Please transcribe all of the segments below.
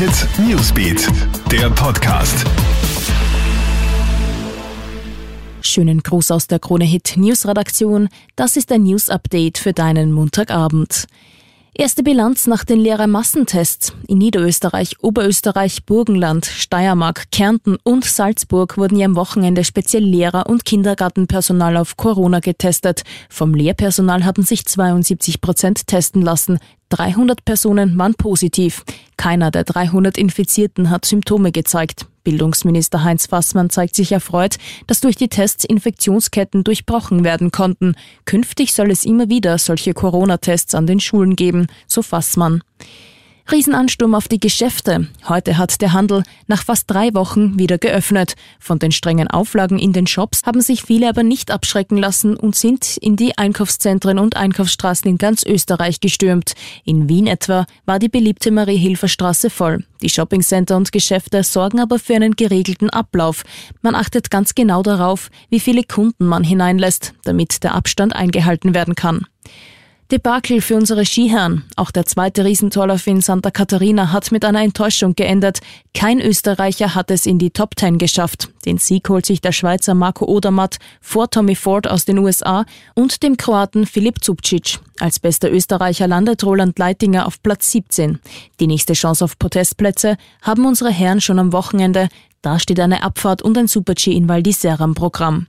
Hit Newsbeat, der Podcast. Schönen Gruß aus der Krone Hit News Redaktion. Das ist ein News Update für deinen Montagabend. Erste Bilanz nach den Lehrermassentests. In Niederösterreich, Oberösterreich, Burgenland, Steiermark, Kärnten und Salzburg wurden ja am Wochenende speziell Lehrer und Kindergartenpersonal auf Corona getestet. Vom Lehrpersonal haben sich 72 Prozent testen lassen. 300 Personen waren positiv. Keiner der 300 Infizierten hat Symptome gezeigt. Bildungsminister Heinz Fassmann zeigt sich erfreut, dass durch die Tests Infektionsketten durchbrochen werden konnten. Künftig soll es immer wieder solche Corona-Tests an den Schulen geben, so Fassmann. Riesenansturm auf die Geschäfte. Heute hat der Handel nach fast drei Wochen wieder geöffnet. Von den strengen Auflagen in den Shops haben sich viele aber nicht abschrecken lassen und sind in die Einkaufszentren und Einkaufsstraßen in ganz Österreich gestürmt. In Wien etwa war die beliebte Marie-Hilfer-Straße voll. Die Shoppingcenter und Geschäfte sorgen aber für einen geregelten Ablauf. Man achtet ganz genau darauf, wie viele Kunden man hineinlässt, damit der Abstand eingehalten werden kann. Debakel für unsere Skiherren. Auch der zweite Riesentorlauf in Santa Catarina hat mit einer Enttäuschung geendet. Kein Österreicher hat es in die Top Ten geschafft. Den Sieg holt sich der Schweizer Marco Odermatt vor Tommy Ford aus den USA und dem Kroaten Filip Zubcic. Als bester Österreicher landet Roland Leitinger auf Platz 17. Die nächste Chance auf Podestplätze haben unsere Herren schon am Wochenende. Da steht eine Abfahrt und ein Super-G in Val d'Isère am Programm.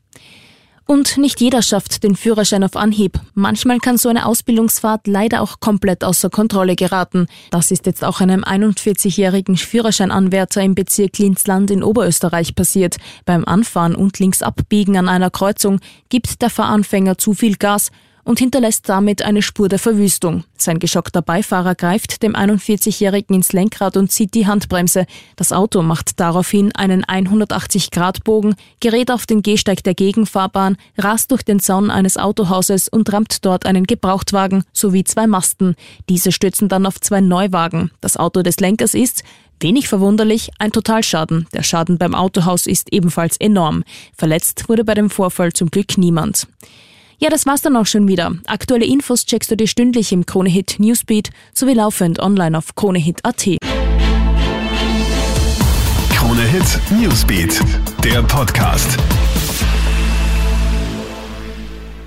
Und nicht jeder schafft den Führerschein auf Anhieb. Manchmal kann so eine Ausbildungsfahrt leider auch komplett außer Kontrolle geraten. Das ist jetzt auch einem 41-jährigen Führerscheinanwärter im Bezirk Linzland in Oberösterreich passiert. Beim Anfahren und links abbiegen an einer Kreuzung gibt der Fahranfänger zu viel Gas und hinterlässt damit eine Spur der Verwüstung. Sein geschockter Beifahrer greift dem 41-Jährigen ins Lenkrad und zieht die Handbremse. Das Auto macht daraufhin einen 180-Grad-Bogen, gerät auf den Gehsteig der Gegenfahrbahn, rast durch den Zaun eines Autohauses und rammt dort einen Gebrauchtwagen sowie zwei Masten. Diese stürzen dann auf zwei Neuwagen. Das Auto des Lenkers ist, Wenig verwunderlich, ein Totalschaden. Der Schaden beim Autohaus ist ebenfalls enorm. Verletzt wurde bei dem Vorfall zum Glück niemand. Ja, das war's dann auch schon wieder. Aktuelle Infos checkst du dir stündlich im Kronehit Newsbeat sowie laufend online auf kronehit.at. Kronehit Newsbeat, der Podcast.